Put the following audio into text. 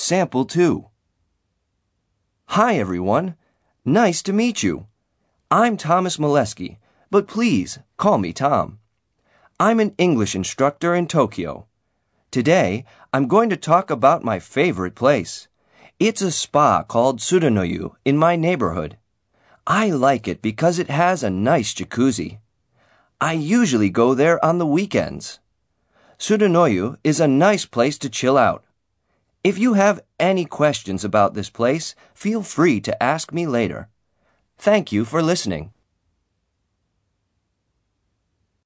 Sample 2. Hi, everyone. Nice to meet you. I'm Thomas Molesky, but please call me Tom. I'm an English instructor in Tokyo. Today, I'm going to talk about my favorite place. It's a spa called Suranoyu in my neighborhood. I like it because it has a nice jacuzzi. I usually go there on the weekends. Suranoyu is a nice place to chill out. If you have any questions about this place, feel free to ask me later. Thank you for listening.